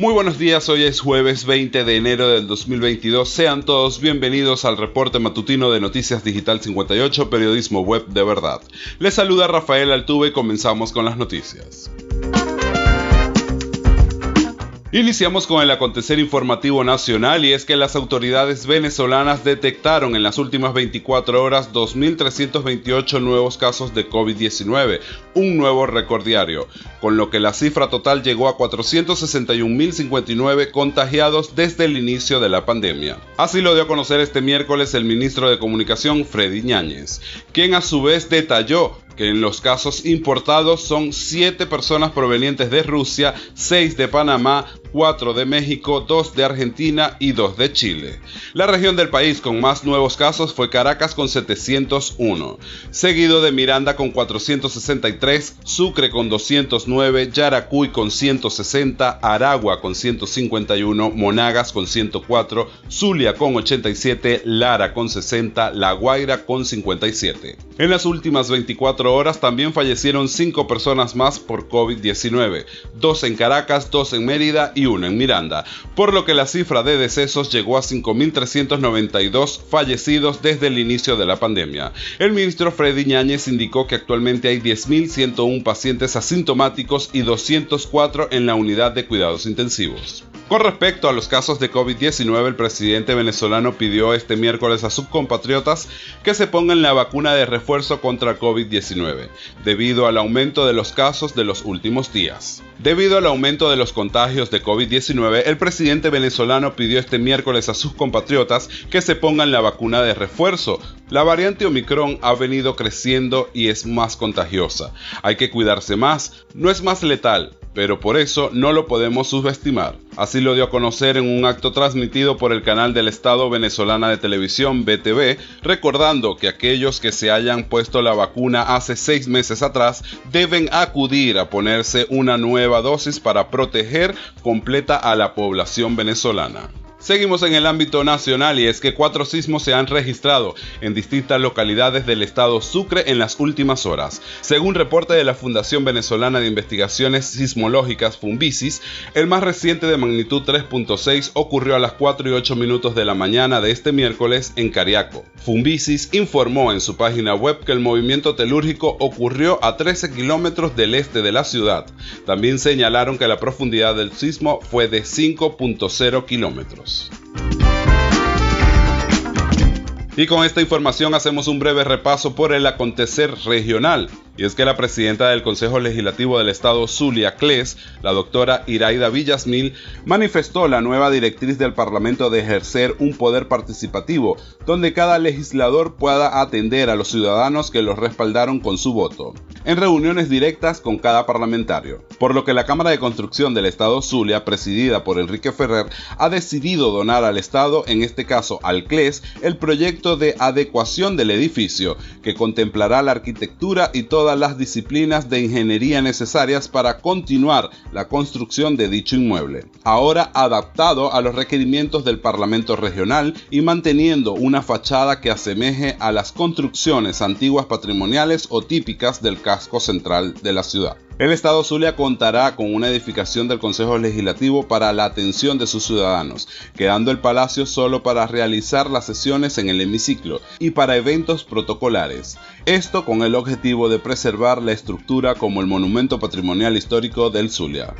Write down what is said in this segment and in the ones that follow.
Muy buenos días, hoy es jueves 20 de enero del 2022. Sean todos bienvenidos al reporte matutino de Noticias Digital 58, periodismo web de verdad. Les saluda Rafael Altuve y comenzamos con las noticias. Iniciamos con el acontecer informativo nacional y es que las autoridades venezolanas detectaron en las últimas 24 horas 2.328 nuevos casos de COVID-19, un nuevo récord diario, con lo que la cifra total llegó a 461.059 contagiados desde el inicio de la pandemia. Así lo dio a conocer este miércoles el ministro de Comunicación Freddy Ñáñez, quien a su vez detalló que en los casos importados son 7 personas provenientes de Rusia, 6 de Panamá, 4 de México, 2 de Argentina y 2 de Chile. La región del país con más nuevos casos fue Caracas con 701, seguido de Miranda con 463, Sucre con 209, Yaracuy con 160, Aragua con 151, Monagas con 104, Zulia con 87, Lara con 60, La Guaira con 57. En las últimas 24 horas también fallecieron 5 personas más por COVID-19, 2 en Caracas, 2 en Mérida y 1 en Miranda, por lo que la cifra de decesos llegó a 5.392 fallecidos desde el inicio de la pandemia. El ministro Freddy Ñáñez indicó que actualmente hay 10.101 pacientes asintomáticos y 204 en la unidad de cuidados intensivos. Con respecto a los casos de COVID-19, el presidente venezolano pidió este miércoles a sus compatriotas que se pongan la vacuna de refuerzo contra COVID-19, debido al aumento de los casos de los últimos días. Debido al aumento de los contagios de COVID-19, el presidente venezolano pidió este miércoles a sus compatriotas que se pongan la vacuna de refuerzo. La variante Omicron ha venido creciendo y es más contagiosa. Hay que cuidarse más, no es más letal, pero por eso no lo podemos subestimar. Así lo dio a conocer en un acto transmitido por el canal del Estado venezolana de televisión BTV, recordando que aquellos que se hayan puesto la vacuna hace seis meses atrás deben acudir a ponerse una nueva dosis para proteger completa a la población venezolana. Seguimos en el ámbito nacional y es que cuatro sismos se han registrado en distintas localidades del estado Sucre en las últimas horas. Según reporte de la Fundación Venezolana de Investigaciones Sismológicas Fumbisis, el más reciente de magnitud 3.6 ocurrió a las 4 y 8 minutos de la mañana de este miércoles en Cariaco. Fumbisis informó en su página web que el movimiento telúrgico ocurrió a 13 kilómetros del este de la ciudad. También señalaron que la profundidad del sismo fue de 5.0 kilómetros. Y con esta información hacemos un breve repaso por el acontecer regional. Y es que la presidenta del Consejo Legislativo del Estado Zulia Cles, la doctora Iraida Villasmil, manifestó la nueva directriz del Parlamento de ejercer un poder participativo, donde cada legislador pueda atender a los ciudadanos que los respaldaron con su voto, en reuniones directas con cada parlamentario. Por lo que la Cámara de Construcción del Estado Zulia, presidida por Enrique Ferrer, ha decidido donar al Estado, en este caso al CLES, el proyecto de adecuación del edificio, que contemplará la arquitectura y toda las disciplinas de ingeniería necesarias para continuar la construcción de dicho inmueble, ahora adaptado a los requerimientos del Parlamento Regional y manteniendo una fachada que asemeje a las construcciones antiguas patrimoniales o típicas del central de la ciudad. El Estado Zulia contará con una edificación del Consejo Legislativo para la atención de sus ciudadanos, quedando el Palacio solo para realizar las sesiones en el hemiciclo y para eventos protocolares. Esto con el objetivo de preservar la estructura como el monumento patrimonial histórico del Zulia.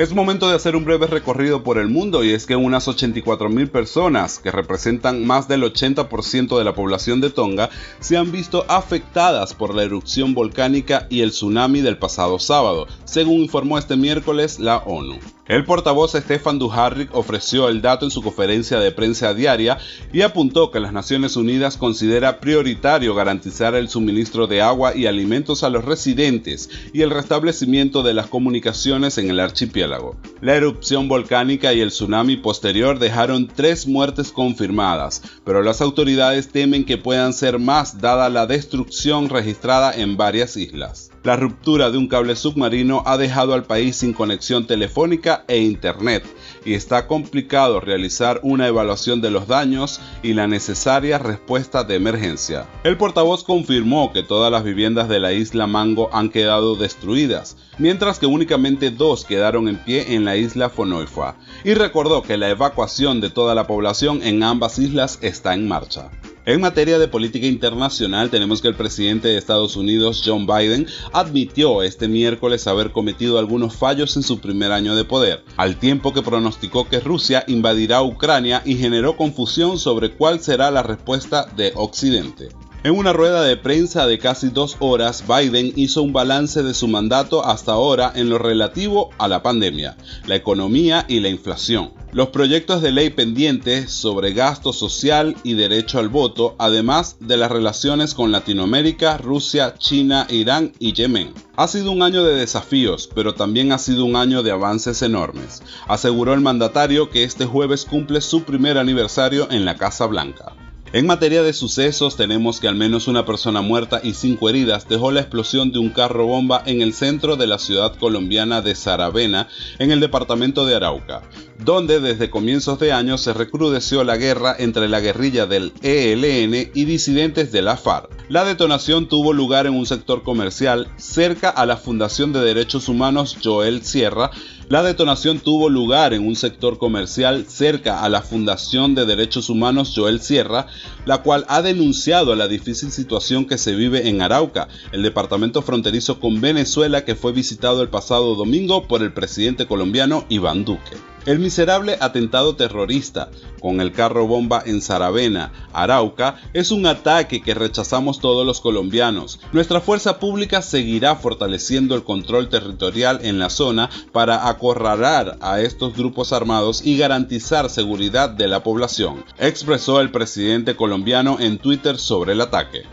Es momento de hacer un breve recorrido por el mundo y es que unas 84.000 personas, que representan más del 80% de la población de Tonga, se han visto afectadas por la erupción volcánica y el tsunami del pasado sábado, según informó este miércoles la ONU. El portavoz Stefan Dujarric ofreció el dato en su conferencia de prensa diaria y apuntó que las Naciones Unidas considera prioritario garantizar el suministro de agua y alimentos a los residentes y el restablecimiento de las comunicaciones en el archipiélago. La erupción volcánica y el tsunami posterior dejaron tres muertes confirmadas, pero las autoridades temen que puedan ser más dada la destrucción registrada en varias islas. La ruptura de un cable submarino ha dejado al país sin conexión telefónica e internet y está complicado realizar una evaluación de los daños y la necesaria respuesta de emergencia. El portavoz confirmó que todas las viviendas de la isla Mango han quedado destruidas, mientras que únicamente dos quedaron en pie en la isla Fonoifa, y recordó que la evacuación de toda la población en ambas islas está en marcha. En materia de política internacional tenemos que el presidente de Estados Unidos, John Biden, admitió este miércoles haber cometido algunos fallos en su primer año de poder, al tiempo que pronosticó que Rusia invadirá Ucrania y generó confusión sobre cuál será la respuesta de Occidente. En una rueda de prensa de casi dos horas, Biden hizo un balance de su mandato hasta ahora en lo relativo a la pandemia, la economía y la inflación, los proyectos de ley pendientes sobre gasto social y derecho al voto, además de las relaciones con Latinoamérica, Rusia, China, Irán y Yemen. Ha sido un año de desafíos, pero también ha sido un año de avances enormes, aseguró el mandatario que este jueves cumple su primer aniversario en la Casa Blanca. En materia de sucesos, tenemos que al menos una persona muerta y cinco heridas dejó la explosión de un carro bomba en el centro de la ciudad colombiana de Saravena, en el departamento de Arauca, donde desde comienzos de año se recrudeció la guerra entre la guerrilla del ELN y disidentes de la FARC. La detonación tuvo lugar en un sector comercial cerca a la Fundación de Derechos Humanos Joel Sierra, la detonación tuvo lugar en un sector comercial cerca a la Fundación de Derechos Humanos Joel Sierra, la cual ha denunciado la difícil situación que se vive en Arauca, el departamento fronterizo con Venezuela que fue visitado el pasado domingo por el presidente colombiano Iván Duque. El miserable atentado terrorista con el carro bomba en Saravena, Arauca, es un ataque que rechazamos todos los colombianos. Nuestra fuerza pública seguirá fortaleciendo el control territorial en la zona para acorralar a estos grupos armados y garantizar seguridad de la población, expresó el presidente colombiano en Twitter sobre el ataque.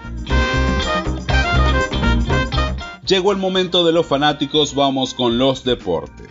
Llegó el momento de los fanáticos, vamos con los deportes.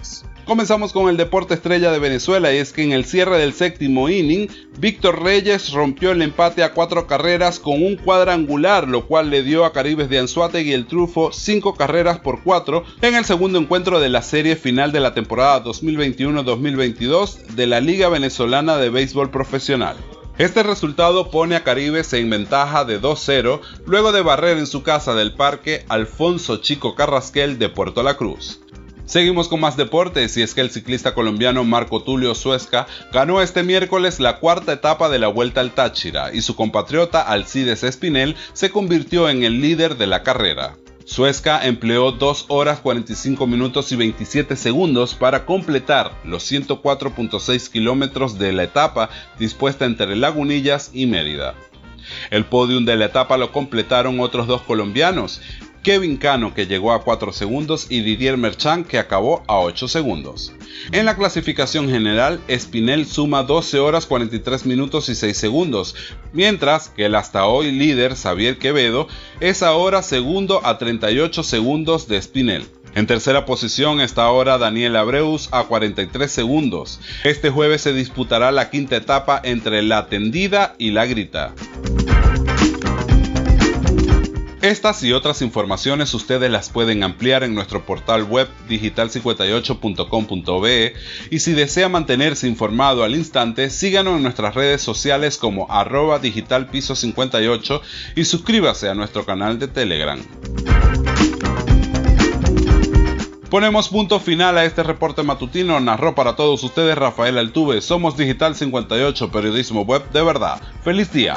Comenzamos con el deporte estrella de Venezuela y es que en el cierre del séptimo inning, Víctor Reyes rompió el empate a cuatro carreras con un cuadrangular, lo cual le dio a Caribes de Anzuategui el trufo cinco carreras por cuatro en el segundo encuentro de la serie final de la temporada 2021-2022 de la Liga Venezolana de Béisbol Profesional. Este resultado pone a Caribes en ventaja de 2-0 luego de barrer en su casa del parque Alfonso Chico Carrasquel de Puerto La Cruz. Seguimos con más deportes y es que el ciclista colombiano Marco Tulio Suezca ganó este miércoles la cuarta etapa de la Vuelta al Táchira y su compatriota Alcides Espinel se convirtió en el líder de la carrera. Suezca empleó 2 horas 45 minutos y 27 segundos para completar los 104.6 kilómetros de la etapa dispuesta entre Lagunillas y Mérida. El podium de la etapa lo completaron otros dos colombianos, Kevin Cano que llegó a 4 segundos y Didier Merchant que acabó a 8 segundos. En la clasificación general, Spinel suma 12 horas 43 minutos y 6 segundos, mientras que el hasta hoy líder Xavier Quevedo es ahora segundo a 38 segundos de Spinel. En tercera posición está ahora Daniel Abreus a 43 segundos. Este jueves se disputará la quinta etapa entre la tendida y la grita. Estas y otras informaciones ustedes las pueden ampliar en nuestro portal web digital58.com.be y si desea mantenerse informado al instante, síganos en nuestras redes sociales como arroba digitalpiso58 y suscríbase a nuestro canal de Telegram. Ponemos punto final a este reporte matutino. Narró para todos ustedes Rafael Altuve. Somos Digital 58, periodismo web de verdad. ¡Feliz día!